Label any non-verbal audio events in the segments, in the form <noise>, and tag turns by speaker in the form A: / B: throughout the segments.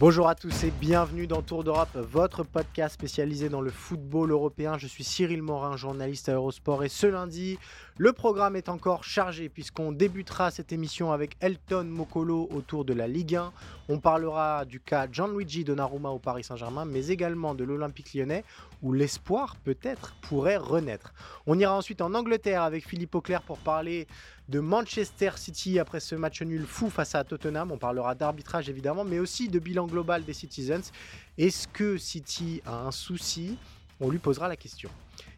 A: Bonjour à tous et bienvenue dans Tour d'Europe, votre podcast spécialisé dans le football européen. Je suis Cyril Morin, journaliste à Eurosport et ce lundi, le programme est encore chargé puisqu'on débutera cette émission avec Elton Mokolo autour de la Ligue 1. On parlera du cas Gianluigi Donnarumma au Paris Saint-Germain, mais également de l'Olympique lyonnais où l'espoir peut-être pourrait renaître. On ira ensuite en Angleterre avec Philippe Auclair pour parler de Manchester City après ce match nul fou face à Tottenham. On parlera d'arbitrage évidemment, mais aussi de bilan global des Citizens. Est-ce que City a un souci? On lui posera la question.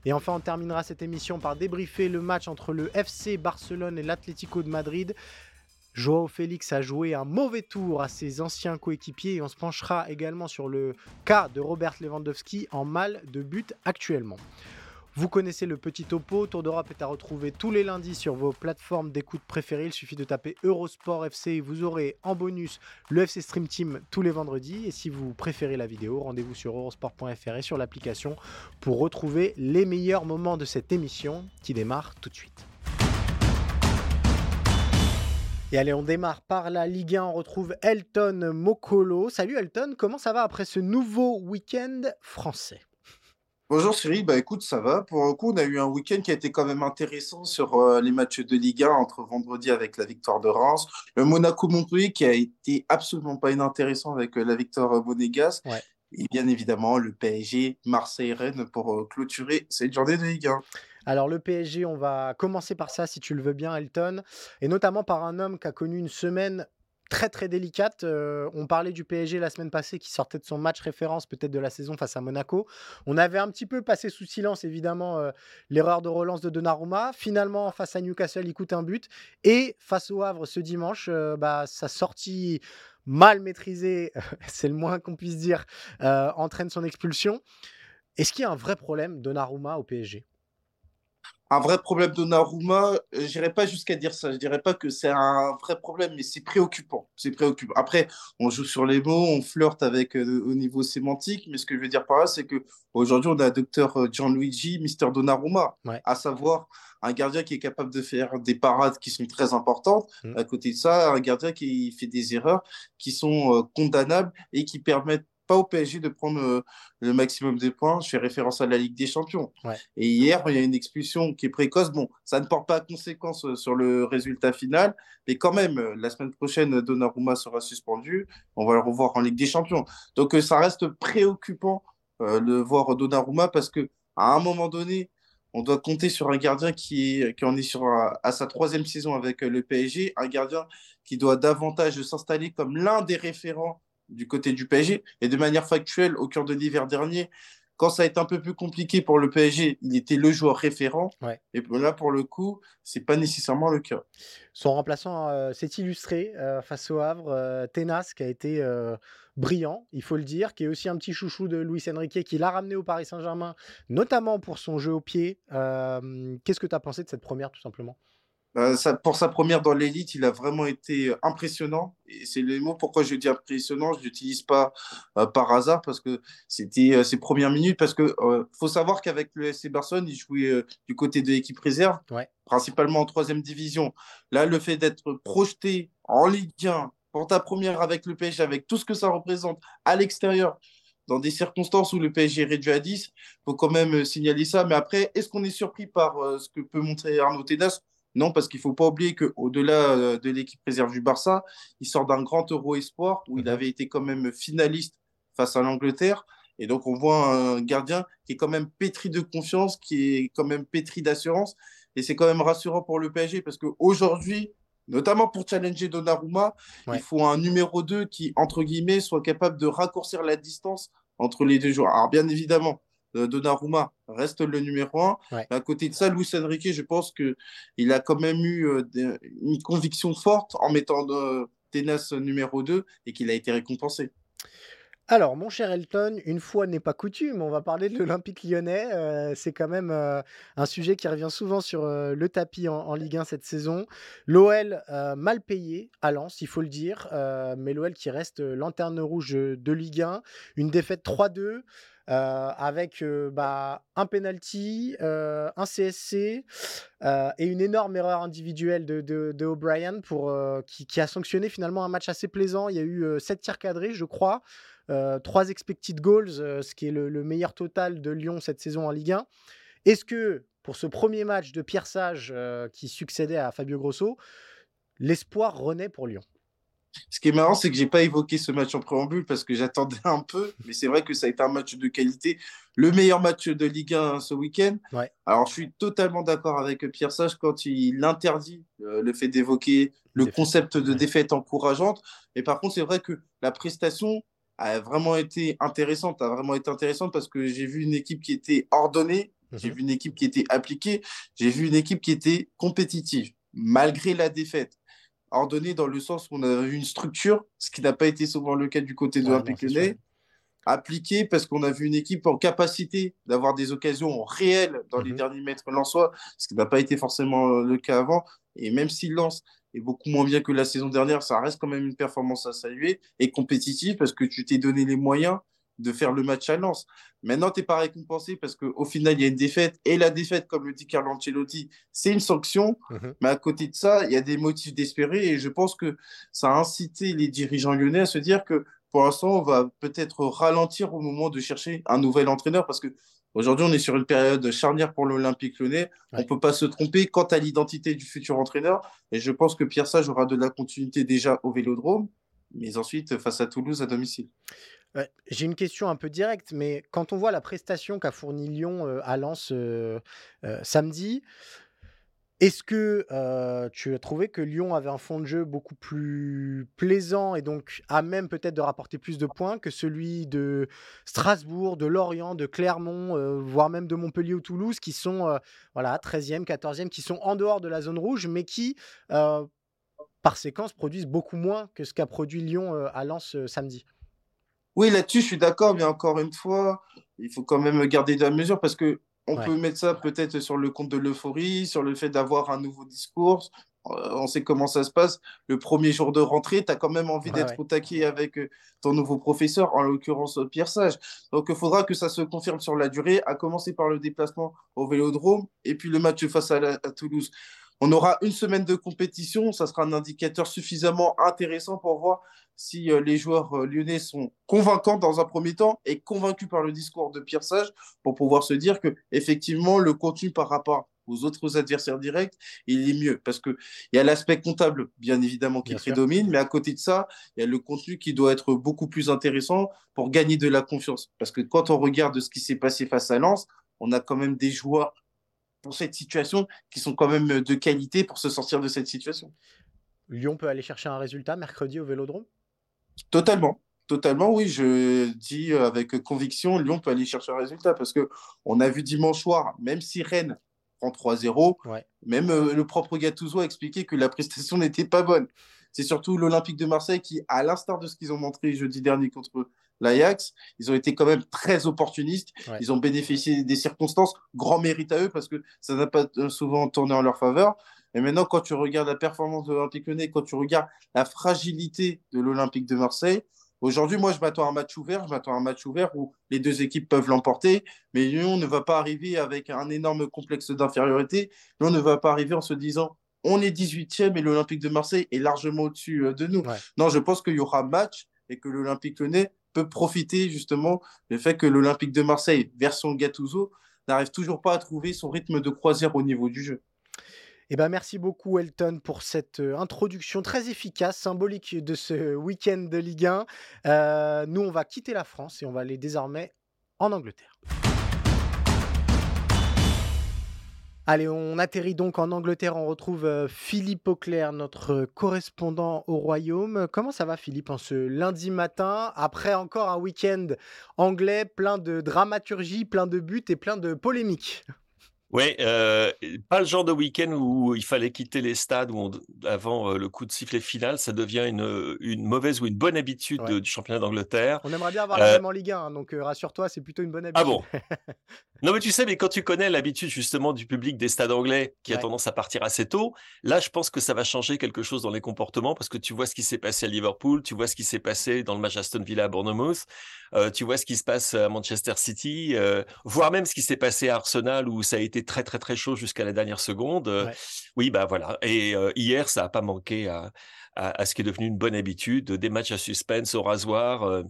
A: Et enfin, on terminera cette émission par débriefer le match entre le FC Barcelone et l'Atlético de Madrid. Joao Félix a joué un mauvais tour à ses anciens coéquipiers et on se penchera également sur le cas de Robert Lewandowski en mal de but actuellement. Vous connaissez le petit topo, Tour d'Europe est à retrouver tous les lundis sur vos plateformes d'écoute préférées. Il suffit de taper Eurosport FC et vous aurez en bonus le FC Stream Team tous les vendredis. Et si vous préférez la vidéo, rendez-vous sur eurosport.fr et sur l'application pour retrouver les meilleurs moments de cette émission qui démarre tout de suite. Et allez, on démarre par la Ligue 1. On retrouve Elton Mokolo. Salut Elton, comment ça va après ce nouveau week-end français?
B: Bonjour Cyril, bah écoute, ça va. Pour le coup, on a eu un week-end qui a été quand même intéressant sur euh, les matchs de Ligue 1 entre vendredi avec la victoire de Reims, le Monaco-Montpellier qui a été absolument pas inintéressant avec euh, la victoire euh, monégasque, et bien évidemment le PSG Marseille-Rennes pour clôturer cette journée de Ligue 1.
A: Alors le PSG, on va commencer par ça si tu le veux bien Elton, et notamment par un homme qui a connu une semaine très très délicate. Euh, on parlait du PSG la semaine passée qui sortait de son match référence peut-être de la saison face à Monaco. On avait un petit peu passé sous silence évidemment euh, l'erreur de relance de Donnarumma. Finalement face à Newcastle il coûte un but et face au Havre ce dimanche euh, bah, sa sortie mal maîtrisée, <laughs> c'est le moins qu'on puisse dire, entraîne son expulsion. Est-ce qu'il y a un vrai problème Donnarumma au PSG
B: un vrai problème de Naruma, je n'irais pas jusqu'à dire ça. Je dirais pas que c'est un vrai problème, mais c'est préoccupant. C'est préoccupant. Après, on joue sur les mots, on flirte avec euh, au niveau sémantique, mais ce que je veux dire par là, c'est que aujourd'hui, on a docteur euh, Gianluigi, Mister Donnarumma, à savoir un gardien qui est capable de faire des parades qui sont très importantes. Mm. À côté de ça, un gardien qui fait des erreurs qui sont euh, condamnables et qui permettent pas au PSG de prendre euh, le maximum de points. Je fais référence à la Ligue des Champions. Et hier, il y a une expulsion qui est précoce. Bon, ça ne porte pas conséquence euh, sur le résultat final, mais quand même, euh, la semaine prochaine, Donnarumma sera suspendu. On va le revoir en Ligue des Champions. Donc, ça reste préoccupant de voir Donnarumma parce que à un moment donné, on doit compter sur un gardien qui, qui en est sur à sa troisième saison avec le PSG, un gardien qui doit davantage s'installer comme l'un des référents du côté du PSG. Et de manière factuelle, au cœur de l'hiver dernier, quand ça a été un peu plus compliqué pour le PSG, il était le joueur référent. Et là, pour le coup, c'est pas nécessairement le cas.
A: Son remplaçant euh, s'est illustré euh, face au Havre. Euh, Tenas, qui a été brillant, il faut le dire, qui est aussi un petit chouchou de Luis Enrique, qui l'a ramené au Paris Saint-Germain, notamment pour son jeu au pied. Qu'est-ce que tu as pensé de cette première, tout simplement?
B: Euh, pour sa première dans l'élite, il a vraiment été impressionnant. Et c'est le mot pourquoi je dis impressionnant. Je l'utilise pas euh, par hasard parce que c'était euh, ses premières minutes. Parce que faut savoir qu'avec le SC Barcelone, il jouait du côté de l'équipe réserve, principalement en troisième division. Là, le fait d'être projeté en Ligue 1 pour ta première avec le PSG, avec tout ce que ça représente à l'extérieur, dans des circonstances où le PSG est réduit à 10, faut quand même signaler ça. Mais après, est-ce qu'on est surpris par ce que peut montrer Arnaud Tenas non, parce qu'il ne faut pas oublier qu'au-delà euh, de l'équipe réserve du Barça, il sort d'un grand Euro Espoir où il mhm. avait été quand même finaliste face à l'Angleterre. Et donc, on voit un gardien qui est quand même pétri de confiance, qui est quand même pétri d'assurance. Et c'est quand même rassurant pour le PSG parce qu'aujourd'hui, notamment pour challenger Donnarumma, il faut un numéro 2 qui, entre guillemets, soit capable de raccourcir la distance entre les deux joueurs. Alors, bien évidemment, Donnarumma reste le numéro un. À côté de ça, Luis Enrique, je pense qu'il a quand même eu euh, une conviction forte en mettant euh, Tenas numéro 2 et qu'il a été récompensé.
A: Alors, mon cher Elton, une fois n'est pas coutume, on va parler de l'Olympique lyonnais. c'est quand même un sujet qui revient souvent sur le tapis en, Ligue 1 cette saison. L'OL mal payé à Lens, il faut le dire, mais l'OL qui reste lanterne rouge de Ligue 1. Une défaite 3-2. Euh, avec euh, bah, un penalty, euh, un CSC et une énorme erreur individuelle de, O'Brien pour, qui, a sanctionné finalement un match assez plaisant. Il y a eu 7 tirs cadrés, je crois, 3 expected goals, ce qui est le, le, meilleur total de Lyon cette saison en Ligue 1. Est-ce que pour ce premier match de Pierre Sage qui succédait à Fabio Grosso, l'espoir renaît pour Lyon?
B: Ce qui est marrant, c'est que j'ai pas évoqué ce match en préambule parce que j'attendais un peu, mais c'est vrai que ça a été un match de qualité, le meilleur match de Ligue 1 ce week-end. Alors, je suis totalement d'accord avec Pierre Sage quand il interdit euh, le fait d'évoquer le concept de défaite encourageante. Mais par contre, c'est vrai que la prestation a vraiment été intéressante, a vraiment été intéressante parce que j'ai vu une équipe qui était ordonnée, j'ai mhm. vu une équipe qui était appliquée, j'ai vu une équipe qui était compétitive malgré la défaite ordonné dans le sens où on a eu une structure, ce qui n'a pas été souvent le cas du côté de l'Olympique Lyonnais, appliqué parce qu'on a vu une équipe en capacité d'avoir des occasions réelles dans les mhm. derniers mètres lensois, ce qui n'a pas été forcément euh, le cas avant. Et même s'il lance est beaucoup moins bien que la saison dernière, ça reste quand même une performance à saluer et compétitive parce que tu t'es donné les moyens de faire le match à Lens. Maintenant, tu n'es pas récompensé parce qu'au final, il y a une défaite. Et la défaite, comme le dit Carlo Ancelotti, c'est une sanction. Mhm. Mais à côté de ça, il y a des motifs d'espérer. Et je pense que ça a incité les dirigeants lyonnais à se dire que pour l'instant, on va peut-être ralentir au moment de chercher un nouvel entraîneur parce que Aujourd'hui, on est sur une période charnière pour l'Olympique lyonnais. On ne peut pas se tromper quant à l'identité du futur entraîneur. Et je pense que Pierre Sage aura de la continuité déjà au Vélodrome, mais ensuite face à Toulouse à domicile.
A: J'ai une question un peu directe, mais quand on voit la prestation qu'a fourni Lyon à Lens samedi, est-ce que tu as trouvé que Lyon avait un fond de jeu beaucoup plus plaisant et donc à même peut-être de rapporter plus de points que celui de Strasbourg, de Lorient, de Clermont, voire même de Montpellier ou Toulouse, qui sont voilà 13e, 14e, qui sont en dehors de la zone rouge, mais qui par séquence produisent beaucoup moins que ce qu'a produit Lyon à Lens samedi?
B: Oui, là-dessus, je suis d'accord, mais encore une fois, il faut quand même garder de la mesure parce que on peut mettre ça peut-être sur le compte de l'euphorie, sur le fait d'avoir un nouveau discours. Euh, on sait comment ça se passe. Le premier jour de rentrée, tu as quand même envie d'être au taquet avec euh, ton nouveau professeur, en l'occurrence euh, Pierre Sage. Donc il faudra que ça se confirme sur la durée, à commencer par le déplacement au Vélodrome et puis le match face à Toulouse. On aura une semaine de compétition, ça sera un indicateur suffisamment intéressant pour voir si euh, les joueurs euh, lyonnais sont convaincants dans un premier temps et convaincus par le discours de Pierre Sage pour pouvoir se dire que effectivement le contenu par rapport aux autres adversaires directs, il est mieux. Parce que il y a l'aspect comptable bien évidemment qui prédomine, mais à côté de ça, il y a le contenu qui doit être beaucoup plus intéressant pour gagner de la confiance. Parce que quand on regarde ce qui s'est passé face à Lens, on a quand même des joueurs pour cette situation qui sont quand même de qualité pour se sortir de cette situation.
A: Lyon peut aller chercher un résultat mercredi au Vélodrome?
B: Totalement. Totalement, oui, je dis avec conviction, Lyon peut aller chercher un résultat parce que on a vu dimanche soir, même si Rennes prend 3-0, même euh, le propre Gattuso a expliqué que la prestation <laughs> n'était pas bonne. C'est surtout l'Olympique de Marseille qui, à l'instar de ce qu'ils ont montré jeudi dernier contre l'Ajax. Ils ont été quand même très opportunistes. Ils ont bénéficié des circonstances. Grand mérite à eux parce que ça n'a pas souvent tourné en leur faveur. Et maintenant, quand tu regardes la performance de l'Olympique Lyonnais, quand tu regardes la fragilité de l'Olympique de Marseille, aujourd'hui, moi, je m'attends à un match ouvert. Je m'attends à un match ouvert où les deux équipes peuvent l'emporter. Mais Lyon ne va pas arriver avec un énorme complexe d'infériorité. Lyon ne va pas arriver en se disant on est 18e et l'Olympique de Marseille est largement au-dessus euh, de nous. Non, je pense qu'il y aura match et que l'Olympique Lyonnais peut profiter justement du fait que l'Olympique de Marseille, version Gattuso, n'arrive toujours pas à trouver son rythme de croisière au niveau du jeu.
A: Eh ben, merci beaucoup Elton pour cette euh, introduction très efficace, symbolique de ce week-end de Ligue 1. Euh, nous, on va quitter la France et on va aller désormais en Angleterre. Allez, on atterrit donc en Angleterre. On retrouve euh, Philippe Auclair, notre correspondant au Royaume. Comment ça va, Philippe, en ce lundi matin, après encore un week-end anglais plein de dramaturgie, plein de buts et plein de polémiques?
C: Oui, euh, pas le genre de week-end où il fallait quitter les stades où avant euh, le coup de sifflet final, ça devient une, une mauvaise ou une bonne habitude du championnat d'Angleterre.
A: On aimerait bien avoir la euh même en Ligue 1, hein, donc rassure-toi, c'est plutôt une bonne habitude.
C: Ah bon? <laughs> Non, mais tu sais, mais quand tu connais l'habitude justement du public des stades anglais qui a tendance à partir assez tôt, là, je pense que ça va changer quelque chose dans les comportements parce que tu vois ce qui s'est passé à Liverpool, tu vois ce qui s'est passé dans le match Aston Villa à Bournemouth, tu vois ce qui se passe à Manchester City, voire même ce qui s'est passé à Arsenal où ça a été très très très chaud jusqu'à la dernière seconde. Euh, oui, bah voilà. Et euh, hier, ça n'a pas manqué à, à, ce qui est devenu une bonne habitude, des matchs à suspense au rasoir.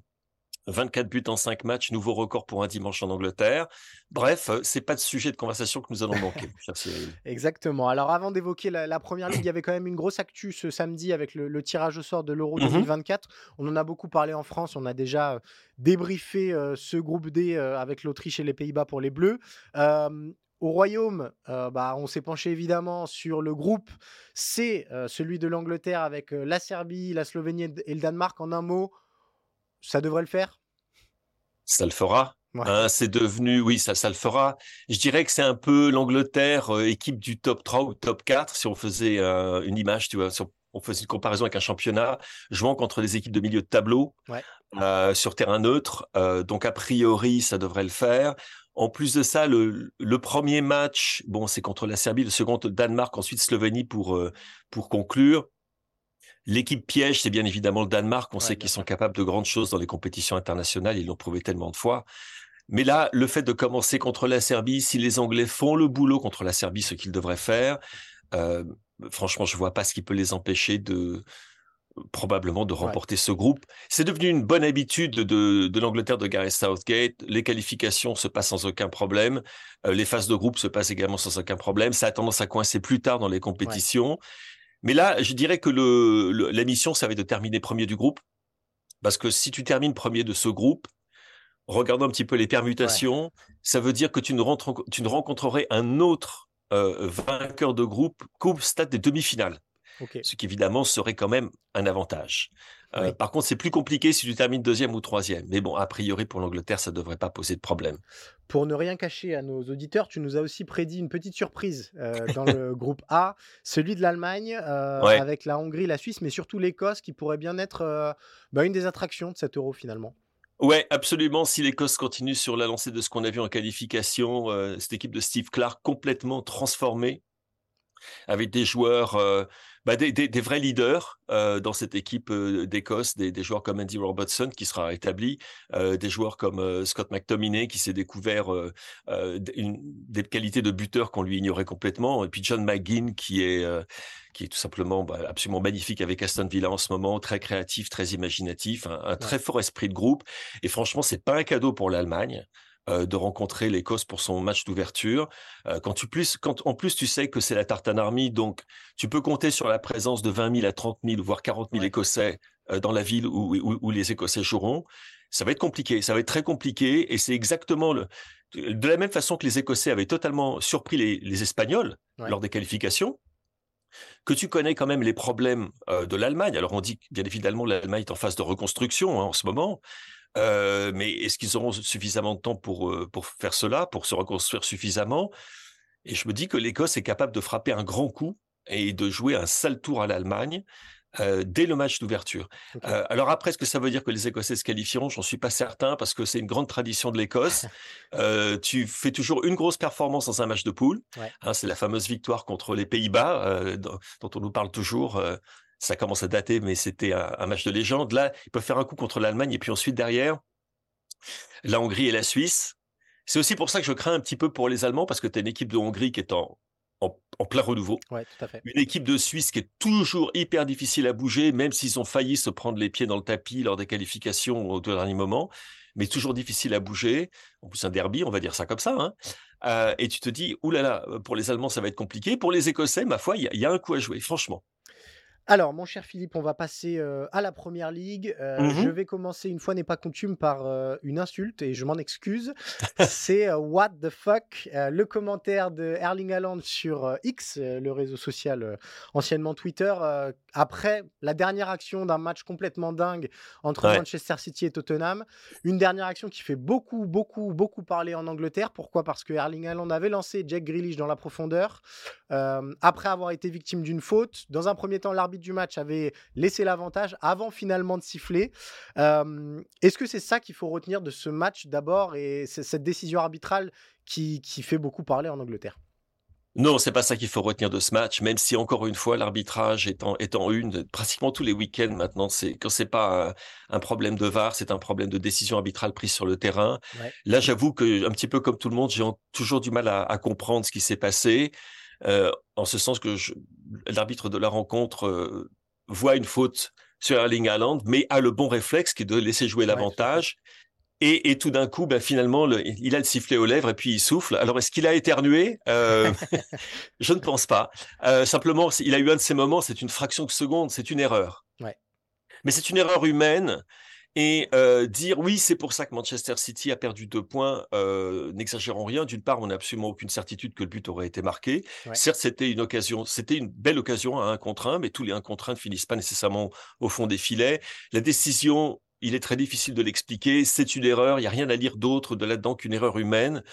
C: 24 euh, buts en 5 matchs, nouveau record pour un dimanche en Angleterre. Bref, c'est pas de sujet de conversation que nous allons manquer,
A: Exactement. Alors avant d'évoquer la, première ligue, il y avait quand même une grosse actu ce samedi avec le, tirage au sort de l'Euro 2024. Mmh on en a beaucoup parlé en France. On a déjà débriefé ce groupe D avec l'Autriche et les Pays-Bas pour les Bleus. Au Royaume, euh, bah, on s'est penché évidemment sur le groupe C'est euh, celui de l'Angleterre avec euh, la Serbie, la Slovénie et le Danemark. En un mot, ça devrait le faire?
C: Ça le fera. Hein, c'est devenu, oui, ça, ça le fera. Je dirais que c'est un peu l'Angleterre, équipe du top 3 ou top 4, si on faisait une image, tu vois, on faisait une comparaison avec un championnat, jouant contre des équipes de milieu de tableau, sur terrain neutre. donc, a priori, ça devrait le faire. En plus de ça, le, premier match, bon, c'est contre la Serbie, le second Danemark, ensuite Slovénie pour, euh, pour conclure. L'équipe piège, c'est bien évidemment le Danemark. On sait qu'ils sont capables de grandes choses dans les compétitions internationales. Ils l'ont prouvé tellement de fois. Mais là, le fait de commencer contre la Serbie, si les Anglais font le boulot contre la Serbie, ce qu'ils devraient faire, euh, franchement, je vois pas ce qui peut les empêcher de, probablement de remporter ce groupe. C'est devenu une bonne habitude de, l'Angleterre de Gareth Southgate. Les qualifications se passent sans aucun problème. Euh, les phases de groupe se passent également sans aucun problème. Ça a tendance à coincer plus tard dans les compétitions. Mais là, je dirais que le, la mission, ça va être de terminer premier du groupe. Parce que si tu termines premier de ce groupe, regardons un petit peu les permutations, ça veut dire que tu ne, tu ne rencontrerais un autre euh, vainqueur de groupe qu'au stade des demi-finales ce qui évidemment serait quand même un avantage. Euh, par contre, c'est plus compliqué si tu termines deuxième ou troisième. Mais bon, a priori, pour l'Angleterre, ça ne devrait pas poser de problème.
A: Pour ne rien cacher à nos auditeurs, tu nous as aussi prédit une petite surprise euh, dans le <laughs> groupe A, celui de l'Allemagne, euh, avec la Hongrie, la Suisse, mais surtout l'Écosse, qui pourrait bien être bah, une des attractions de cet euro finalement.
C: Ouais, absolument. Si l'Écosse continue sur la lancée de ce qu'on a vu en qualification, cette équipe de Steve Clark complètement transformée, avec des joueurs bah, des, des, vrais leaders euh, dans cette équipe euh, d'Écosse, des, des, joueurs comme Andy Robertson qui sera établi, euh, des joueurs comme Scott McTominay qui s'est découvert une, des qualités de buteur qu'on lui ignorait complètement, et puis John McGinn qui est qui est tout simplement bah, absolument magnifique avec Aston Villa en ce moment, très créatif, très imaginatif, un, un très fort esprit de groupe. Et franchement, c'est pas un cadeau pour l'Allemagne. Euh, de rencontrer l'Écosse pour son match d'ouverture. Euh, quand tu plus, quand en plus tu sais que c'est la Tartan Army, donc tu peux compter sur la présence de 20 000 à 30 000 voire 40 000 Écossais euh, dans la ville où, où, les Écossais joueront. Ça va être compliqué, ça va être très compliqué, et c'est exactement le, de la même façon que les Écossais avaient totalement surpris les, Espagnols lors des qualifications que tu connais quand même les problèmes de l'Allemagne. Alors on dit bien évidemment l'Allemagne est en phase de reconstruction hein, en ce moment, euh, mais est-ce qu'ils auront suffisamment de temps pour, pour faire cela, pour se reconstruire suffisamment? Et je me dis que l'Écosse est capable de frapper un grand coup et de jouer un sale tour à l'Allemagne. Euh, dès le match d'ouverture. alors après, est-ce que ça veut dire que les Écossais se qualifieront? J'en suis pas certain parce que c'est une grande tradition de l'Écosse. <laughs> tu fais toujours une grosse performance dans un match de poule. Hein, c'est la fameuse victoire contre les Pays-Bas dont, on nous parle toujours ça commence à dater, mais c'était un, match de légende. Là, ils peuvent faire un coup contre l'Allemagne et puis ensuite derrière, la Hongrie et la Suisse. C'est aussi pour ça que je crains un petit peu pour les Allemands parce que tu as une équipe de Hongrie qui est en, en, plein renouveau. Une équipe de Suisse qui est toujours hyper difficile à bouger, même s'ils ont failli se prendre les pieds dans le tapis lors des qualifications au dernier moment, mais toujours difficile à bouger. En plus, un derby, on va dire ça comme ça. Hein. Euh, et tu te dis, oulala, pour les Allemands, ça va être compliqué. Pour les Écossais, ma foi, il y, a un coup à jouer, franchement.
A: Alors, mon cher Philippe, on va passer à la première ligue.
C: Mmh
A: Je vais commencer, une fois n'est pas coutume, par une insulte et je m'en excuse. <laughs> C'est What the fuck Le commentaire de Erling Haaland sur X, le réseau social anciennement Twitter, après la dernière action d'un match complètement dingue entre Manchester City et Tottenham. Une dernière action qui fait beaucoup, beaucoup, beaucoup parler en Angleterre. Pourquoi? Parce que Erling Haaland avait lancé Jack Grealish dans la profondeur après avoir été victime d'une faute. Dans un premier temps, l'arbitre du match avait laissé l'avantage avant finalement de siffler. Est-ce que c'est ça qu'il faut retenir de ce match d'abord et cette décision arbitrale qui, qui fait beaucoup parler en Angleterre?
C: Non, c'est pas ça qu'il faut retenir de ce match, même si encore une fois l'arbitrage est en une pratiquement tous les week-ends maintenant. C'est quand c'est pas un, problème de VAR, c'est un problème de décision arbitrale prise sur le terrain. Là, j'avoue que un petit peu comme tout le monde, j'ai toujours du mal à, à comprendre ce qui s'est passé. Euh, en ce sens que l'arbitre de la rencontre euh, voit une faute sur Erling Haaland, mais a le bon réflexe qui est de laisser jouer l'avantage. Et, et, tout d'un coup, ben, finalement, le, il a le sifflet aux lèvres et puis il souffle. Alors, est-ce qu'il a éternué? Euh, <laughs> <laughs> Je ne pense pas. Simplement, il a eu un de ces moments, c'est une fraction de seconde, c'est une erreur.
A: Ouais.
C: Mais c'est une erreur humaine et euh, dire oui, c'est pour ça que Manchester City a perdu deux points, euh, n'exagérons rien. D'une part, on n'a absolument aucune certitude que le but aurait été marqué. Certes, c'était une occasion, c'était une belle occasion à un contre un, mais tous les un contre un ne finissent pas nécessairement au fond des filets. La décision, il est très difficile de l'expliquer. C'est une erreur. Il n'y a rien à lire d'autre de là-dedans qu'une erreur humaine.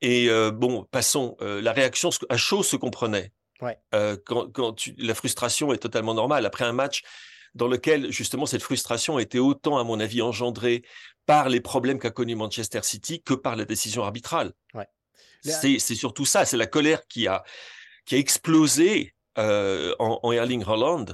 C: Et euh, bon, passons. La réaction à chaud se comprenait.
A: Ouais.
C: Euh, quand, quand tu, la frustration est totalement normale. Après un match, dans lequel justement cette frustration a été autant, à mon avis, engendrée par les problèmes qu'a connus Manchester City que par la décision arbitrale.
A: Ouais.
C: C'est surtout ça, c'est la colère qui a, qui a explosé euh, en, en, Erling Haaland,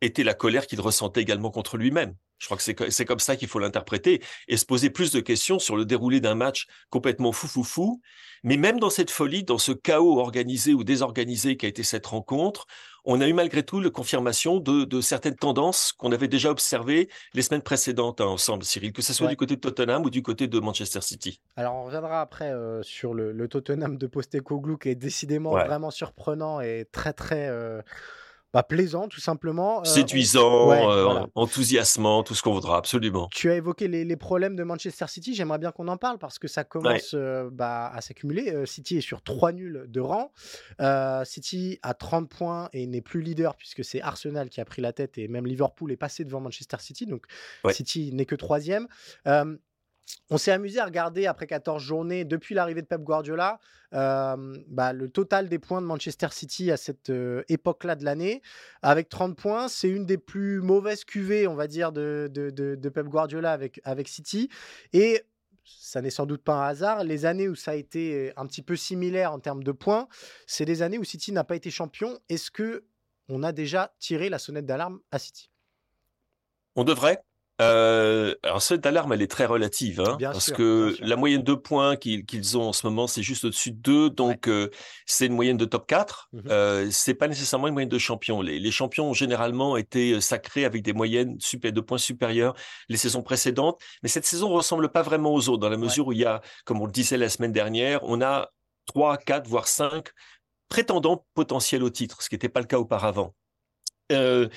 C: était la colère qu'il ressentait également contre lui-même. Je crois que c'est comme ça qu'il faut l'interpréter et se poser plus de questions sur le déroulé d'un match complètement fou fou fou. Mais même dans cette folie, dans ce chaos organisé ou désorganisé qui a été cette rencontre, on a eu malgré tout la confirmation de, certaines tendances qu'on avait déjà observées les semaines précédentes hein, ensemble, Cyril, que ce soit du côté de Tottenham ou du côté de Manchester City.
A: Alors on reviendra après euh, sur le, Tottenham de Postecoglou qui est décidément vraiment surprenant et très très... Euh, bah, plaisant, tout simplement.
C: Euh, Séduisant, euh, enthousiasmant, tout ce qu'on voudra, absolument.
A: Tu as évoqué les, problèmes de Manchester City. J'aimerais bien qu'on en parle parce que ça commence euh, bah, à s'accumuler. City est sur 3 nuls de rang. City a 30 points et n'est plus leader puisque c'est Arsenal qui a pris la tête et même Liverpool est passé devant Manchester City. Donc City n'est que troisième. On s'est amusé à regarder après 14 journées, depuis l'arrivée de Pep Guardiola, bah, le total des points de Manchester City à cette époque-là de l'année. Avec 30 points, c'est une des plus mauvaises cuvées, on va dire, de, Pep Guardiola avec, avec City. Et ça n'est sans doute pas un hasard. Les années où ça a été un petit peu similaire en termes de points, c'est des années où City n'a pas été champion. Est-ce que on a déjà tiré la sonnette d'alarme à City?
C: On devrait. Euh, alors cette alarme, elle est très relative, hein, parce que la moyenne de points qu'ils ont en ce moment, c'est juste au-dessus de 2, donc euh, c'est une moyenne de top 4. Mmh euh, c'est pas nécessairement une moyenne de champion. Les, les, champions ont généralement été euh, sacrés avec des moyennes super, de points supérieures les saisons précédentes, mais cette saison ressemble pas vraiment aux autres, dans la mesure où il y a, comme on le disait la semaine dernière, on a 3, 4, voire 5 prétendants potentiels au titre, ce qui n'était pas le cas auparavant. Euh,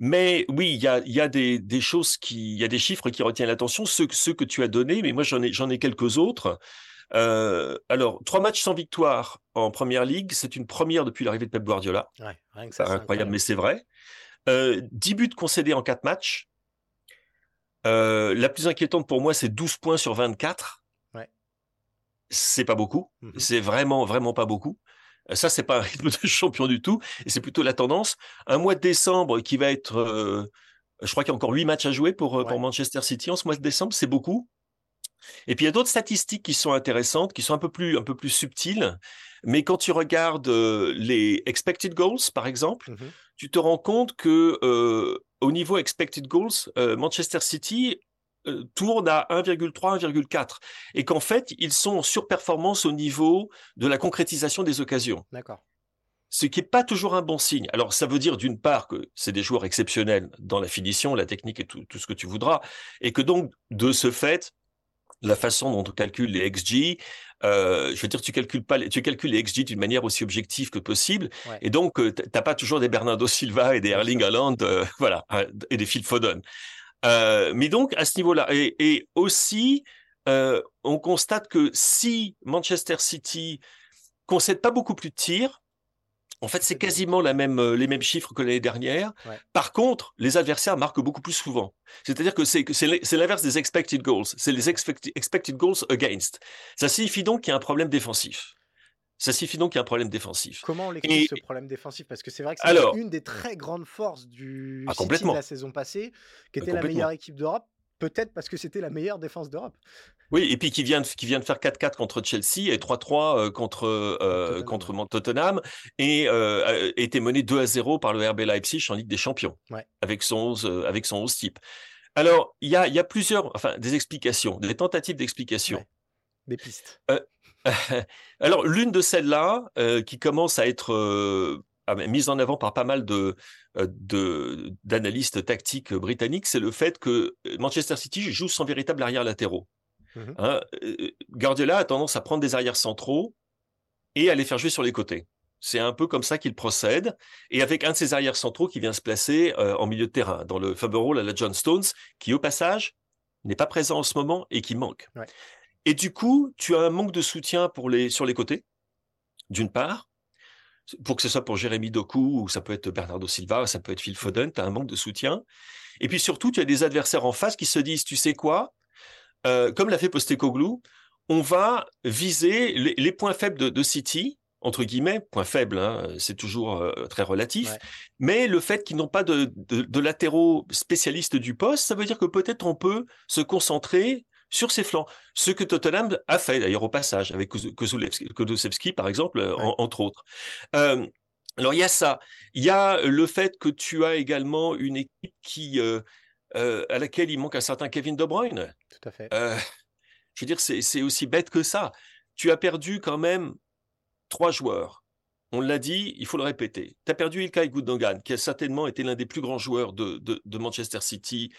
C: mais oui, il y a, y a des, des, choses qui, il y a des chiffres qui retiennent l'attention, ceux, ceux que tu as donnés, mais moi j'en ai, j'en ai quelques autres. Euh, alors, trois matchs sans victoire en première ligue, c'est une première depuis l'arrivée de Pep Guardiola.
A: Ouais, rien que
C: ça, incroyable, incroyable, mais c'est vrai. Euh, 10 buts concédés en quatre matchs. Euh, la plus inquiétante pour moi, c'est 12 points sur 24.
A: Ouais.
C: C'est pas beaucoup.
A: Mmh
C: c'est vraiment, vraiment pas beaucoup. Ça, c'est pas un rythme de champion du tout, et c'est plutôt la tendance. Un mois de décembre qui va être, euh, je crois qu'il y a encore huit matchs à jouer pour, euh, pour Manchester City en ce mois de décembre, c'est beaucoup. Et puis il y a d'autres statistiques qui sont intéressantes, qui sont un peu plus, un peu plus subtiles. Mais quand tu regardes euh, les expected goals, par exemple,
A: mmh
C: tu te rends compte que au niveau expected goals, Manchester City euh, tourne à 1,3, 1,4 et qu'en fait, ils sont en surperformance au niveau de la concrétisation des occasions.
A: D'accord.
C: Ce qui n'est pas toujours un bon signe. Alors, ça veut dire d'une part que c'est des joueurs exceptionnels dans la finition, la technique et tout, tout, ce que tu voudras, et que donc, de ce fait, la façon dont on calcule les XG. Euh, je veux dire, tu calcules pas, tu calcules les XG d'une manière aussi objective que possible, et donc tu t'as pas toujours des Bernardo Silva et des Erling Haaland, <laughs> voilà, et des Phil Foden. Mais donc à ce niveau-là, et, et aussi, on constate que si Manchester City concède pas beaucoup plus de tirs, en fait, c'est quasiment la même, euh, les mêmes chiffres que l'année dernière. Par contre, les adversaires marquent beaucoup plus souvent. C'est-à-dire que c'est l'inverse des expected goals. C'est les expected goals against. Ça signifie donc qu'il y a un problème défensif. Ça signifie donc qu'il y a un problème défensif.
A: Comment on l'explique ce problème défensif? Parce que c'est vrai que c'est une des très grandes forces du ah, City de la saison passée, qui était la meilleure équipe d'Europe peut-être parce que c'était la meilleure défense d'Europe.
C: Oui, et puis qui vient, qui vient de faire 4-4 contre Chelsea et 3-3 euh, contre, euh, contre Tottenham et euh, était mené 2-0 par le RB Leipzig en Ligue des Champions avec, son 11, avec son 11 type. Alors, il y a, y a, plusieurs, enfin, des explications, des tentatives d'explication.
A: Des pistes. <laughs>
C: alors, l'une de celles-là, qui commence à être mise en avant par pas mal de, d'analystes tactiques britanniques, c'est le fait que Manchester City joue sans véritable arrière latéraux. Mmh hein, Guardiola a tendance à prendre des arrières centraux et à les faire jouer sur les côtés. C'est un peu comme ça qu'il procède, et avec un de ses arrières centraux qui vient se placer en milieu de terrain, dans le fameux rôle à la John Stones, qui au passage n'est pas présent en ce moment et qui manque. Et du coup, tu as un manque de soutien pour les, sur les côtés, d'une part, pour que ce soit pour Jérémy Doku, ou ça peut être Bernardo Silva, ça peut être Phil Foden, tu as un manque de soutien. Et puis surtout, tu as des adversaires en face qui se disent, tu sais quoi, euh, comme l'a fait Postecoglou, on va viser les, points faibles de, City, entre guillemets, points faibles, hein, c'est toujours euh, très relatif, mais le fait qu'ils n'ont pas de, de, latéraux spécialistes du poste, ça veut dire que peut-être on peut se concentrer sur ses flancs. Ce que Tottenham a fait d'ailleurs au passage avec Kozulewski, par exemple, euh, entre autres. Euh, alors il y a ça. Il y a le fait que tu as également une équipe qui, euh, à laquelle il manque un certain Kevin De Bruyne.
A: Tout à fait.
C: je veux dire, c'est aussi bête que ça. Tu as perdu quand même trois joueurs. On l'a dit, il faut le répéter. Tu as perdu Ilkay Gundogan, qui a certainement été l'un des plus grands joueurs de, de Manchester City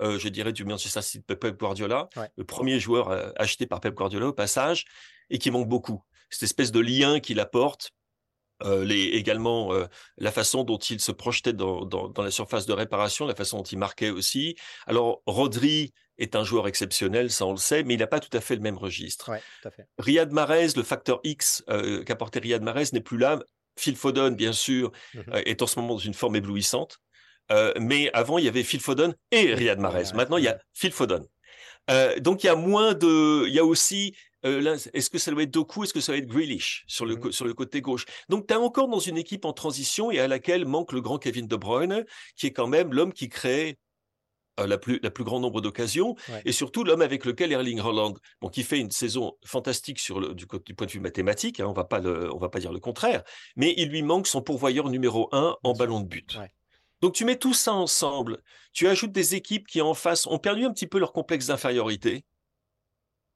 C: euh, je dirais, du Manchester City de Pep Guardiola, le premier joueur euh, acheté par Pep Guardiola au passage, et qui manque beaucoup. Cette espèce de lien qu'il apporte, euh, les, également la façon dont il se projetait dans, dans, dans, la surface de réparation, la façon dont il marquait aussi. Alors, Rodri est un joueur exceptionnel, ça on le sait, mais il n'a pas tout à fait le même registre.
A: Ouais, tout à fait.
C: Riyad Mahrez, le facteur X qu'apportait Riyad Mahrez n'est plus là. Phil Foden, bien sûr, mmh est en ce moment dans une forme éblouissante. Euh, mais avant, il y avait Phil Foden et Riyad Mahrez. Maintenant, il y a Phil Foden. Euh, donc, il y a moins de. Il y a aussi. Euh, est-ce que ça doit être Doku Est-ce que ça va être Grealish sur le, mmh sur le côté gauche? Donc, tu es encore dans une équipe en transition et à laquelle manque le grand Kevin De Bruyne, qui est quand même l'homme qui crée la plus, la plus grand nombre d'occasions, et surtout l'homme avec lequel Erling Haaland, bon, qui fait une saison fantastique sur le, du, du point de vue mathématique, hein, on on va pas dire le contraire, mais il lui manque son pourvoyeur numéro un en ballon de but. Donc tu mets tout ça ensemble, tu ajoutes des équipes qui en face ont perdu un petit peu leur complexe d'infériorité,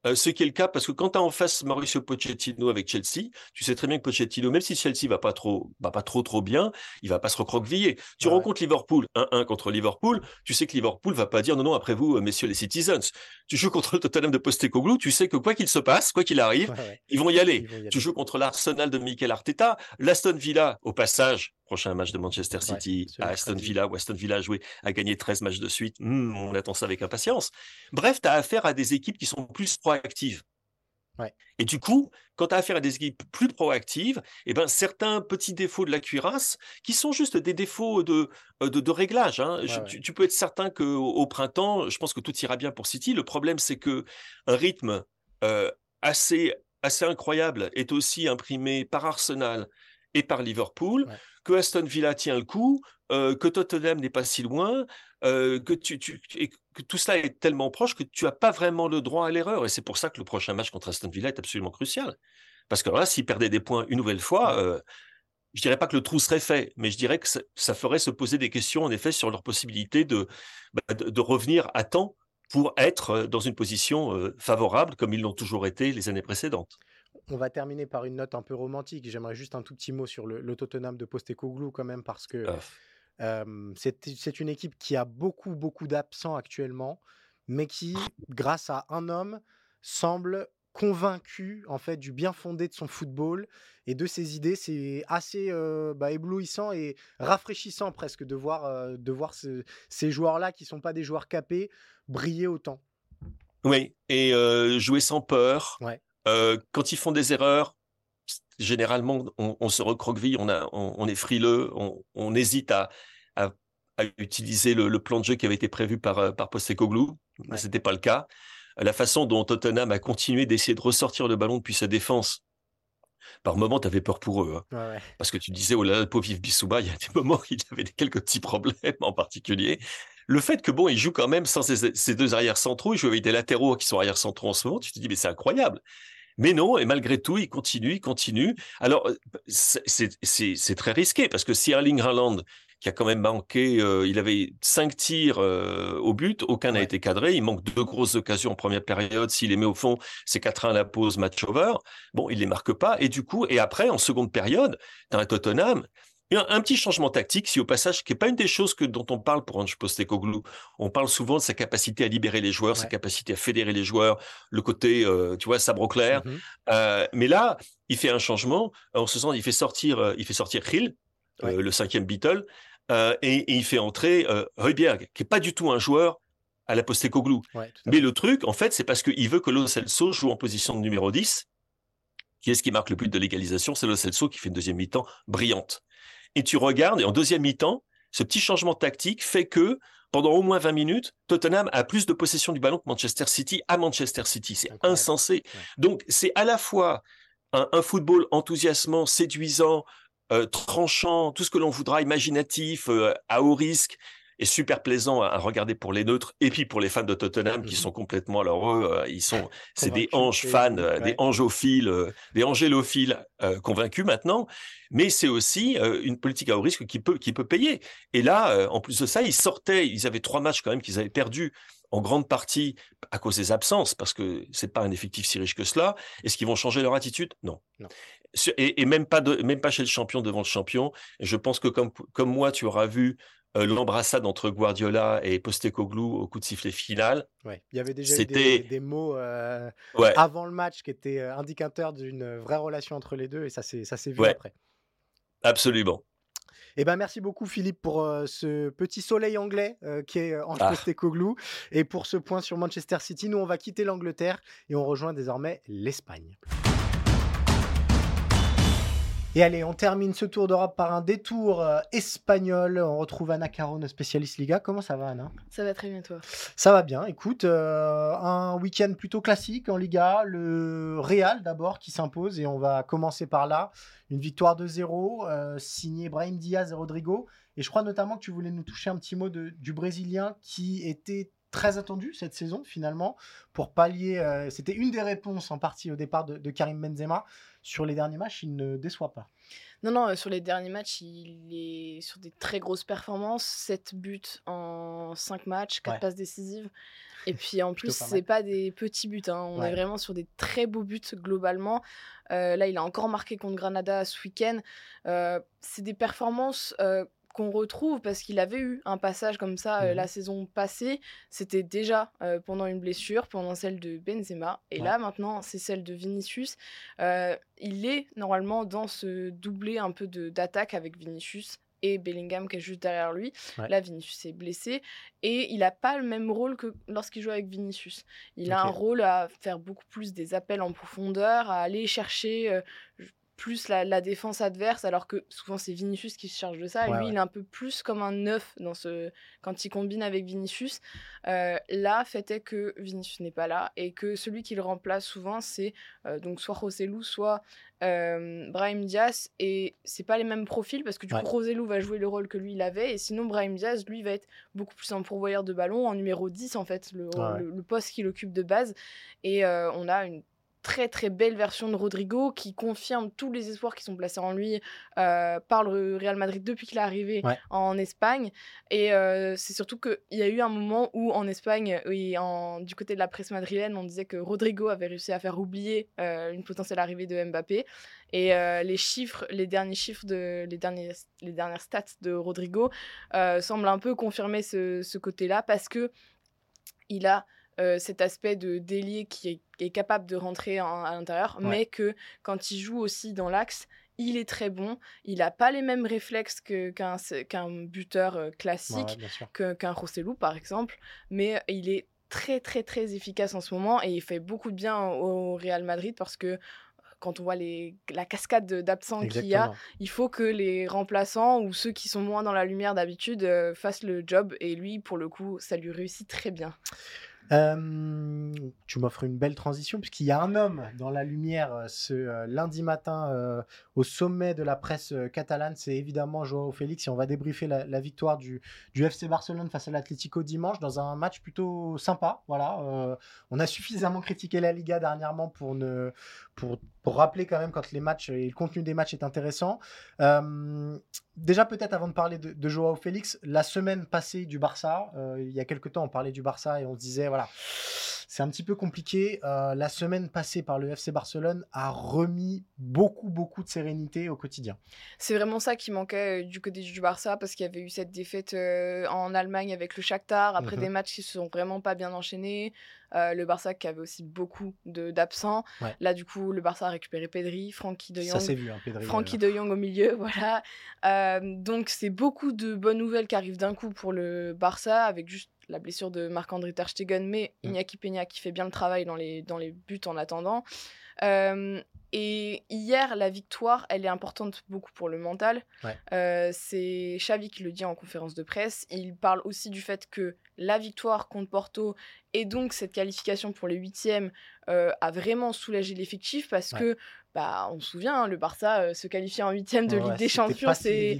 C: euh, ce qui est le cas parce que quand tu as en face Mauricio Pochettino avec Chelsea, tu sais très bien que Pochettino, même si Chelsea va pas trop, va pas trop trop bien, il va pas se recroqueviller. Tu rencontres Liverpool 1-1 contre Liverpool, tu sais que Liverpool va pas dire non non après vous euh, messieurs les Citizens. Tu joues contre le Tottenham de Postecoglou, tu sais que quoi qu'il se passe, quoi qu'il arrive, Ils, vont y aller. Tu joues contre l'Arsenal de Mikel Arteta, l'Aston Villa au passage prochain match de Manchester City à Aston Villa, où Aston Villa a joué, a gagné 13 matchs de suite. Hmm, on attend ça avec impatience. Bref, tu as affaire à des équipes qui sont plus proactives. Et du coup, quand tu as affaire à des équipes plus proactives, eh ben, certains petits défauts de la cuirasse, qui sont juste des défauts de, euh, de, réglage. Hein. tu, peux être certain qu'au au printemps, je pense que tout ira bien pour City. Le problème, c'est que un rythme euh, assez, assez incroyable est aussi imprimé par Arsenal et par Liverpool que Aston Villa tient le coup, euh, que Tottenham n'est pas si loin, euh, que, tu, que tout cela est tellement proche que tu n'as pas vraiment le droit à l'erreur. Et c'est pour ça que le prochain match contre Aston Villa est absolument crucial. Parce que là, s'ils perdaient des points une nouvelle fois, euh, je dirais pas que le trou serait fait, mais je dirais que ça, ferait se poser des questions, en effet, sur leur possibilité de, bah, de, revenir à temps pour être dans une position favorable, comme ils l'ont toujours été les années précédentes
A: on va terminer par une note un peu romantique. J'aimerais juste un tout petit mot sur le, Tottenham de Postecoglou quand même parce que c'est une équipe qui a beaucoup beaucoup d'absents actuellement, mais qui, grâce à un homme, semble convaincu en fait du bien fondé de son football et de ses idées. C'est assez bah, éblouissant et rafraîchissant presque de voir, de voir ces joueurs-là qui sont pas des joueurs capés briller autant.
C: Oui, et jouer sans peur. Quand ils font des erreurs, généralement, on, se recroqueville, on, a, on, est frileux, on, hésite à, à, utiliser le, plan de jeu qui avait été prévu par, par Postecoglou. mais Ce n'était pas le cas. La façon dont Tottenham a continué d'essayer de ressortir le ballon depuis sa défense, par moments, tu avais peur pour eux. Hein. Parce que tu disais, oh là là, le pauvre Yves Bissouba, il y a des moments où il avait quelques petits problèmes en particulier. Le fait que, bon, il joue quand même sans ses, deux arrières centraux, il joue avec des latéraux qui sont arrières centraux en ce moment, tu te dis, mais c'est incroyable. Mais non, et malgré tout, il continue, il continue. Alors, euh, c'est très risqué parce que si Erling Haaland, qui a quand même manqué, euh, il avait cinq tirs euh, au but, aucun n'a été cadré, il manque deux grosses occasions en première période, s'il les met au fond, c'est 4-1 à la pause, match over. Bon, il les marque pas, et du coup, et après, en seconde période, dans un Tottenham, un, un petit changement tactique, si au passage, qui n'est pas une des choses que, dont on parle pour Ange Postecoglou. On parle souvent de sa capacité à libérer les joueurs, sa capacité à fédérer les joueurs, le côté, euh, tu vois, sabre clair. Mmh euh, mais là, il fait un changement. En ce sens, il fait sortir, euh, il fait sortir Hill, le cinquième Beatle, et, il fait entrer Heuberg, qui est pas du tout un joueur à la Postecoglou. mais le truc, en fait, c'est parce qu'il veut que Lo Celso joue en position de numéro 10. Qui est ce qui marque le but de l'égalisation C'est Lo Celso qui fait une deuxième mi-temps brillante et tu regardes, et en deuxième mi-temps, ce petit changement tactique fait que pendant au moins 20 minutes, Tottenham a plus de possession du ballon que Manchester City à Manchester City. C'est insensé. Donc, c'est à la fois un, football enthousiasmant, séduisant, euh, tranchant, tout ce que l'on voudra, imaginatif, euh, à haut risque, est super plaisant à, regarder pour les neutres et puis pour les fans de Tottenham qui mmh sont complètement alors eux euh, ils sont c'est des anges fans euh, des angeophiles euh, des angélophiles convaincus maintenant mais c'est aussi une politique à haut risque qui peut qui peut payer et là en plus de ça ils sortaient ils avaient trois matchs quand même qu'ils avaient perdus en grande partie à cause des absences, parce que c'est pas un effectif si riche que cela. Est-ce qu'ils vont changer leur attitude? Non. Et, même pas de, même pas chez le champion devant le champion. je pense que comme comme moi, tu auras vu euh, l'embrassade entre Guardiola et Postecoglou au coup de sifflet final.
A: Ouais. Il y avait déjà des, mots euh, avant le match qui étaient euh, indicateurs d'une vraie relation entre les deux et ça s'est vu après.
C: Absolument.
A: Eh ben, merci beaucoup Philippe pour ce petit soleil anglais qui est en ah. Postecoglou et pour ce point sur Manchester City. Nous, on va quitter l'Angleterre et on rejoint désormais l'Espagne. Et allez, on termine ce tour d'Europe par un détour euh, espagnol. On retrouve Anna Caron, spécialiste Liga. Comment ça va, Anna
D: Ça va très bien, toi?
A: Ça va bien. Écoute, euh, un week-end plutôt classique en Liga. Le Real d'abord qui s'impose et on va commencer par là. Une victoire de 0, euh, signée Brahim Diaz et Rodrigo. Et je crois notamment que tu voulais nous toucher un petit mot du Brésilien qui était très attendu cette saison finalement pour pallier. Euh, c'était une des réponses en partie au départ de, Karim Benzema. Sur les derniers matchs, il ne déçoit pas.
D: Non, non, euh, sur les derniers matchs, il est sur des très grosses performances. 7 buts en 5 matchs, 4 passes décisives. Et puis en <laughs> plus, c'est pas des petits buts. Hein. On est vraiment sur des très beaux buts globalement. Euh, là, il a encore marqué contre Granada ce week-end. c'est des performances qu'on retrouve parce qu'il avait eu un passage comme ça euh, la mmh saison passée. C'était déjà euh, pendant une blessure, pendant celle de Benzema. Et là, maintenant, c'est celle de Vinicius. Euh, il est normalement dans ce doublé un peu d'attaque avec Vinicius et Bellingham qui est juste derrière lui. Là, Vinicius est blessé et il n'a pas le même rôle que lorsqu'il joue avec Vinicius. Il a un rôle à faire beaucoup plus des appels en profondeur, à aller chercher plus la, défense adverse, alors que souvent c'est Vinicius qui se charge de ça. lui, il est un peu plus comme un neuf dans ce... quand il combine avec Vinicius. Euh, là, fait est que Vinicius n'est pas là et que celui qui le remplace souvent, c'est euh, donc soit Rossellou, soit euh, Brahim Diaz. Et c'est pas les mêmes profils parce que du coup, Rossellou va jouer le rôle que lui il avait. Et sinon, Brahim Diaz, lui, va être beaucoup plus en pourvoyeur de ballon, en numéro 10 en fait, le, le poste qu'il occupe de base. Et on a une très très belle version de Rodrigo qui confirme tous les espoirs qui sont placés en lui euh, par le Real Madrid depuis qu'il est arrivé en Espagne. Et euh, c'est surtout qu'il y a eu un moment où en Espagne, et en, du côté de la presse madrilène, on disait que Rodrigo avait réussi à faire oublier euh, une potentielle arrivée de Mbappé. Et les chiffres, les derniers chiffres, de, les, derniers, les dernières stats de Rodrigo semblent un peu confirmer ce, ce côté-là parce que il a cet aspect de délier qui est, capable de rentrer à l'intérieur, mais que quand il joue aussi dans l'axe, il est très bon. Il n'a pas les mêmes réflexes qu'un qu'un buteur classique, qu'un Rossellou par exemple, mais il est très très très efficace en ce moment et il fait beaucoup de bien au Real Madrid parce que quand on voit les, la cascade d'absents qu'il y a, il faut que les remplaçants ou ceux qui sont moins dans la lumière d'habitude fassent le job. Et lui, pour le coup, ça lui réussit très bien
A: tu m'offres une belle transition puisqu'il y a un homme dans la lumière ce lundi matin au sommet de la presse catalane, c'est évidemment Joao Félix et on va débriefer la, victoire du, du, FC Barcelone face à l'Atlético dimanche dans un match plutôt sympa. Voilà, on a suffisamment critiqué la Liga dernièrement pour ne pour, pour rappeler quand même quand les matchs et le contenu des matchs est intéressant. déjà peut-être avant de parler de, Joao Félix, la semaine passée du Barça, il y a quelques temps on parlait du Barça et on se disait voilà c'est un petit peu compliqué. Euh, la semaine passée par le FC Barcelone a remis beaucoup, beaucoup de sérénité au quotidien.
D: C'est vraiment ça qui manquait euh, du côté du Barça parce qu'il y avait eu cette défaite euh, en Allemagne avec le Shakhtar après des mhm. matchs qui se sont vraiment pas bien enchaînés. le Barça qui avait aussi beaucoup d'absents. Là, du coup, le Barça a récupéré Pedri, Francky de Jong. Ça
A: s'est vu, hein, Pedri.
D: Francky de Jong au milieu, <laughs> voilà. donc, c'est beaucoup de bonnes nouvelles qui arrivent d'un coup pour le Barça avec juste la blessure de Marc-André Ter Stegen, mais mmh. Iñaki Peña qui fait bien le travail dans les, dans les buts en attendant. Et hier, la victoire, elle est importante beaucoup pour le mental. c'est Xavi qui le dit en conférence de presse. Il parle aussi du fait que la victoire contre Porto et donc cette qualification pour les huitièmes a vraiment soulagé l'effectif parce que bah, on se souvient, hein, le Barça se qualifier en huitième de Ligue des Champions, c'est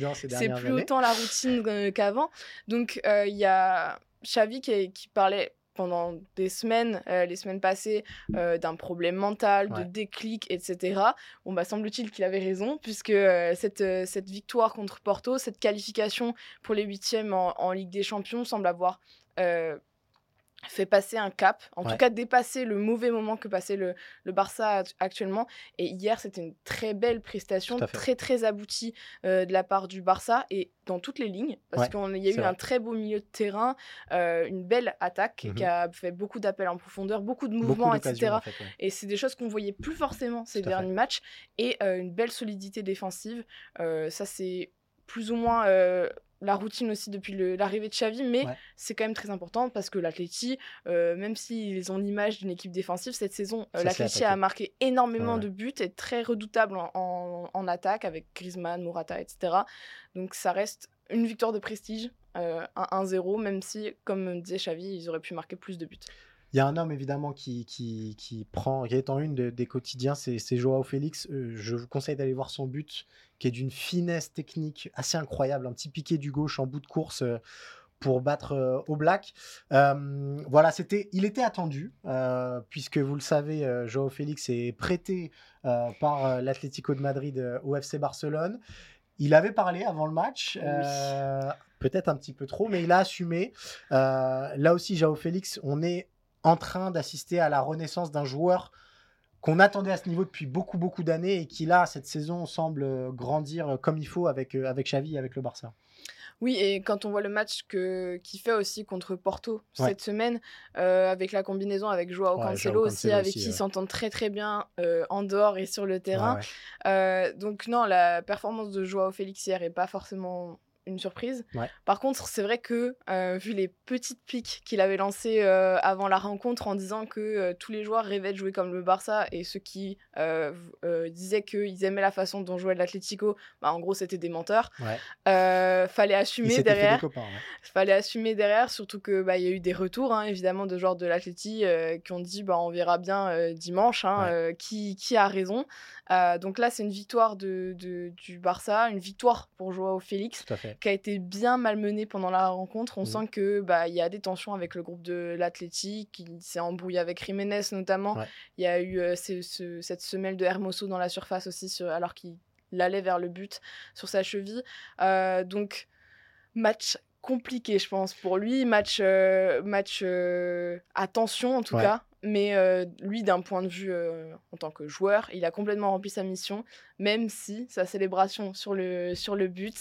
D: plus autant la routine qu'avant. Donc il y a Xavi qui, parlait pendant des semaines, euh, les semaines passées, euh, d'un problème mental, de déclic, etc. Bon, bah, semble-t-il qu'il avait raison, puisque euh, cette, cette victoire contre Porto, cette qualification pour les huitièmes en, en Ligue des Champions semble avoir fait passer un cap, en tout cas dépasser le mauvais moment que passait le, le Barça actuellement. Et hier, c'était une très belle prestation, très très aboutie euh, de la part du Barça et dans toutes les lignes, parce qu'il y a eu un très beau milieu de terrain, euh, une belle attaque mmh qui a fait beaucoup d'appels en profondeur, beaucoup de mouvements, etc. Et c'est des choses qu'on voyait plus forcément ces derniers matchs et euh, une belle solidité défensive. ça, c'est plus ou moins la routine aussi depuis l'arrivée de Xavi, mais c'est quand même très important parce que l'Atleti, euh, même s'ils ont l'image d'une équipe défensive, cette saison, euh, l'Atleti a marqué énormément de buts, et est très redoutable en, attaque avec Griezmann, Morata, etc. Donc ça reste une victoire de prestige, euh, 1-0, même si, comme disait Xavi, ils auraient pu marquer plus de buts.
A: Il y a un homme évidemment qui, qui, qui prend, qui est en une des quotidiens, c'est Joao Félix. Euh, je vous conseille d'aller voir son but, qui est d'une finesse technique assez incroyable, un petit piqué du gauche en bout de course euh, pour battre euh, au Black. voilà, c'était, il était attendu, puisque vous le savez, Joao Félix est prêté par l'Atlético de Madrid au FC Barcelone. Il avait parlé avant le match, peut-être un petit peu trop, mais il a assumé. là aussi, Joao Félix, on est en train d'assister à la renaissance d'un joueur qu'on attendait à ce niveau depuis beaucoup, beaucoup d'années et qui, là, cette saison, semble grandir comme il faut avec, euh, avec Xavi et avec le Barça.
D: Oui, et quand on voit le match que qu'il fait aussi contre Porto cette semaine, euh, avec la combinaison avec Joao Cancelo, aussi, avec qui il s'entend très très bien euh, en dehors et sur le terrain. donc non, la performance de Joao Félix hier est pas forcément une surprise. Par contre, c'est vrai que euh, vu les petites piques qu'il avait lancées euh, avant la rencontre en disant que euh, tous les joueurs rêvaient de jouer comme le Barça et ceux qui disaient qu'ils aimaient la façon dont jouait l'Atlético, bah, en gros c'était des menteurs. fallait assumer derrière. Fallait assumer derrière, surtout que bah, y a eu des retours hein, évidemment de joueurs de l'Atlético qui ont dit bah on verra bien dimanche hein, qui, qui a raison. donc là c'est une victoire de, du Barça, une victoire pour Joao Félix. Tout à fait qui a été bien malmené pendant la rencontre. On mmh. sent que bah il y a des tensions avec le groupe de l'Athletic, qui s'est embrouillé avec Jiménez notamment. Il y a eu euh, cette semelle de Hermoso dans la surface aussi, alors qu'il allait vers le but sur sa cheville. Euh, donc match compliqué, je pense, pour lui. Match, euh, match attention en tout cas. Mais euh, lui, d'un point de vue euh, en tant que joueur, il a complètement rempli sa mission, même si sa célébration sur le, sur le but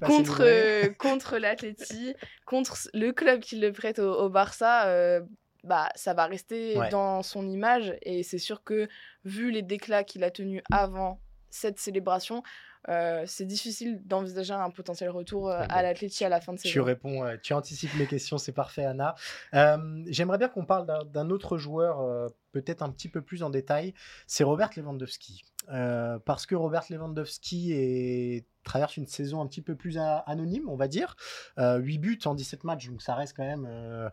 D: contre, euh, contre l'Atleti, <laughs> contre le club qui le prête au, Barça, bah, ça va rester dans son image. Et c'est sûr que, vu les déclats qu'il a tenus avant cette célébration, euh, c'est difficile d'envisager un potentiel retour euh, à l'Atleti à la fin de saison.
A: Tu réponds, tu anticipes mes questions, c'est parfait, Anna. J'aimerais bien qu'on parle d'un autre joueur, euh, peut-être un petit peu plus en détail. C'est Robert Lewandowski. parce que Robert Lewandowski est traverse une saison un petit peu plus anonyme, on va dire. 8 buts en 17 matchs, donc ça reste quand même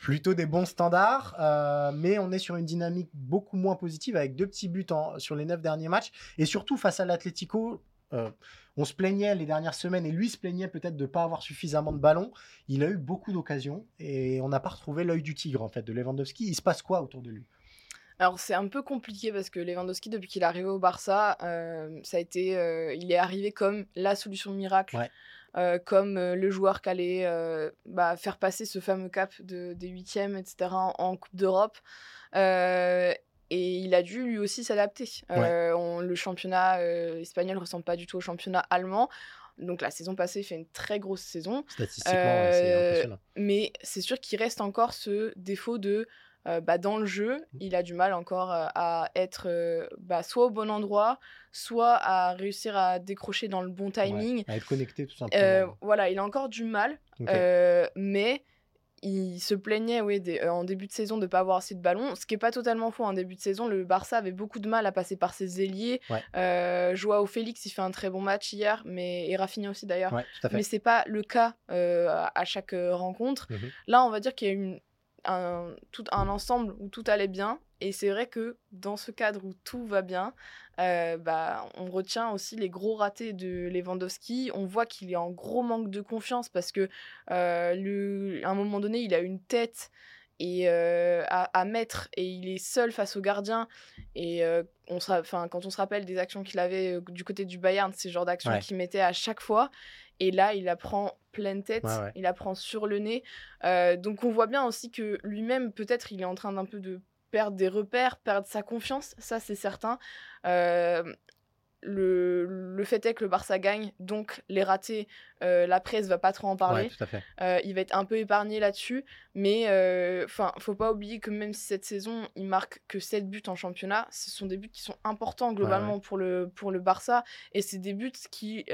A: plutôt des bons standards, euh, mais on est sur une dynamique beaucoup moins positive avec deux petits buts sur les neuf derniers matchs. Et surtout face à l'Atlético, euh, on se plaignait les dernières semaines et lui se plaignait peut-être de ne pas avoir suffisamment de ballons. Il a eu beaucoup d'occasions et on n'a pas retrouvé l'œil du tigre en fait de Lewandowski. Il se passe quoi autour de lui?
D: Alors c'est un peu compliqué parce que Lewandowski depuis qu'il est arrivé au Barça, euh, ça a été, il est arrivé comme la solution miracle. Euh, comme euh, le joueur qui allait euh, bah, faire passer ce fameux cap de, des huitièmes, etc., en, Coupe d'Europe. Et il a dû lui aussi s'adapter. le championnat espagnol ne ressemble pas du tout au championnat allemand. Donc la saison passée, fait une très grosse saison.
A: Statistiquement, c'est impressionnant.
D: Mais c'est sûr qu'il reste encore ce défaut de euh, bah, dans le jeu, mmh. il a du mal encore euh, à être euh, bah, soit au bon endroit, soit à réussir à décrocher dans le bon timing.
A: à être connecté tout simplement.
D: voilà, il a encore du mal, mais il se plaignait oui, en début de saison de ne pas avoir assez de ballons, ce qui n'est pas totalement faux. En début de saison, le Barça avait beaucoup de mal à passer par ses ailiers. Ouais. Joao Félix, il fait un très bon match hier, mais, et Rafinha aussi d'ailleurs. mais ce n'est pas le cas à chaque rencontre. Mmh Là, on va dire qu'il y a une un, tout un ensemble où tout allait bien. Et c'est vrai que dans ce cadre où tout va bien, euh, bah, on retient aussi les gros ratés de Lewandowski. On voit qu'il est en gros manque de confiance parce que euh, le, à un moment donné, il a une tête et euh, à, mettre et il est seul face au gardien et on enfin quand on se rappelle des actions qu'il avait du côté du Bayern c'est le genre d'actions qu'il mettait à chaque fois et là, il apprend pleine tête, il apprend sur le nez. Euh, donc on voit bien aussi que lui-même, peut-être, il est en train d'un peu de perdre des repères, perdre sa confiance, ça c'est certain. Euh, le, le, fait est que le Barça gagne, donc les ratés, euh, la presse va pas trop en parler. il va être un peu épargné là-dessus, mais enfin, faut pas oublier que même si cette saison il marque que 7 buts en championnat, ce sont des buts qui sont importants globalement pour le pour le Barça et c'est des buts qui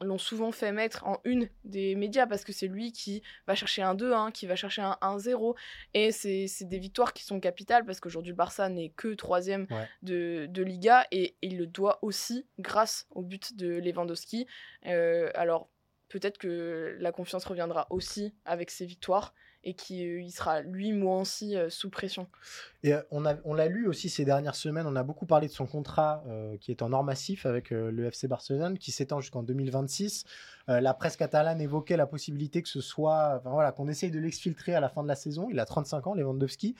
D: l'ont souvent fait mettre en une des médias parce que c'est lui qui va chercher un 2-1, qui va chercher un 1-0. Et c'est des victoires qui sont capitales parce qu'aujourd'hui le Barça n'est que troisième de, de, Liga et, il le doit aussi grâce au but de Lewandowski. Euh, alors peut-être que la confiance reviendra aussi avec ces victoires et qu'il euh, sera lui moi aussi euh, sous pression.
A: Et euh, on, a, on l'a lu aussi ces dernières semaines, on a beaucoup parlé de son contrat qui est en or massif avec le FC Barcelone qui s'étend jusqu'en 2026. la presse catalane évoquait la possibilité que ce soit, enfin, voilà, qu'on essaye de l'exfiltrer à la fin de la saison. Il a 35 ans, Lewandowski.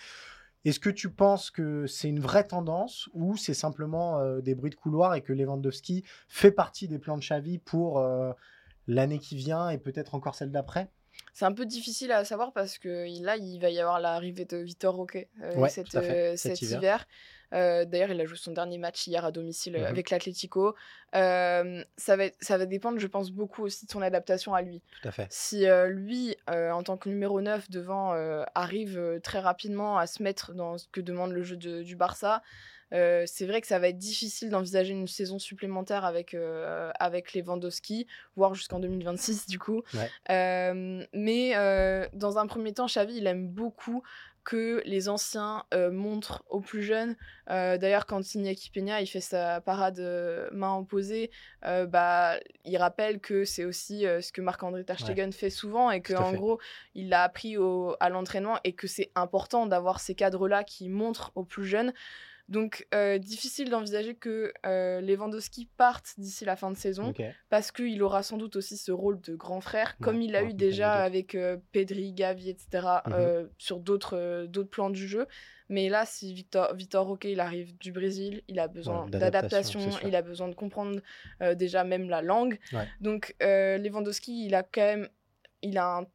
A: Est-ce que tu penses que c'est une vraie tendance ou c'est simplement des bruits de couloir et que Lewandowski fait partie des plans de Xavi pour l'année qui vient et peut-être encore celle d'après?
D: C'est un peu difficile à savoir parce que là, il va y avoir l'arrivée de Victor Roque euh, euh, cet, hiver. Euh, d'ailleurs, il a joué son dernier match hier à domicile mmh avec l'Atlético. ça, va, ça va dépendre, je pense, beaucoup aussi de son adaptation à lui.
A: Tout à fait.
D: Si lui, en tant que numéro 9 devant, arrive très rapidement à se mettre dans ce que demande le jeu du Barça, euh, c'est vrai que ça va être difficile d'envisager une saison supplémentaire avec, euh, avec Lewandowski, voire jusqu'en 2026 du coup. Euh, mais dans un premier temps, Xavi, il aime beaucoup que les anciens montrent aux plus jeunes. D'ailleurs, quand Iñaki Peña il fait sa parade main opposée, bah, il rappelle que c'est aussi ce que Marc-André Terstegen fait souvent et qu'en gros, il l'a appris au, à l'entraînement et que c'est important d'avoir ces cadres-là qui montrent aux plus jeunes. Donc, euh, difficile d'envisager que euh, Lewandowski parte d'ici la fin de saison, parce qu'il aura sans doute aussi ce rôle de grand frère, comme il l'a eu déjà avec euh, Pedri, Gavi, etc., mhm. sur d'autres plans du jeu. Mais là, si Victor, Victor Roque, il arrive du Brésil, il a besoin d'adaptation, il a besoin de comprendre déjà même la langue. Donc, Lewandowski, il a quand même il a un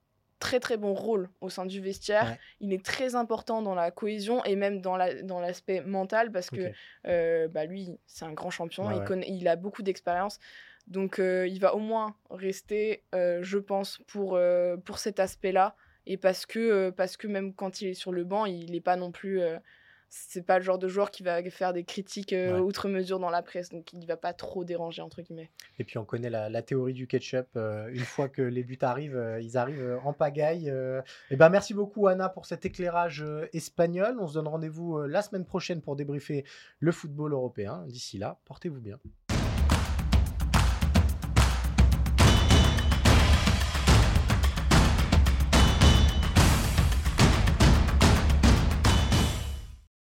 D: très très bon rôle au sein du vestiaire. Il est très important dans la cohésion et même dans la dans l'aspect mental parce que euh, bah lui c'est un grand champion, il, connaît, il a beaucoup d'expérience. Donc euh, il va au moins rester, euh, je pense, pour, pour cet aspect-là. Et parce que, parce que même quand il est sur le banc, il n'est pas non plus c'est pas le genre de joueur qui va faire des critiques euh, outre mesure dans la presse, donc il ne va pas trop déranger, entre guillemets.
A: Et puis on connaît la, théorie du ketchup, euh, une fois que les buts arrivent, euh, ils arrivent en pagaille. Et ben merci beaucoup Anna pour cet éclairage espagnol. On se donne rendez-vous la semaine prochaine pour débriefer le football européen. D'ici là, portez-vous bien.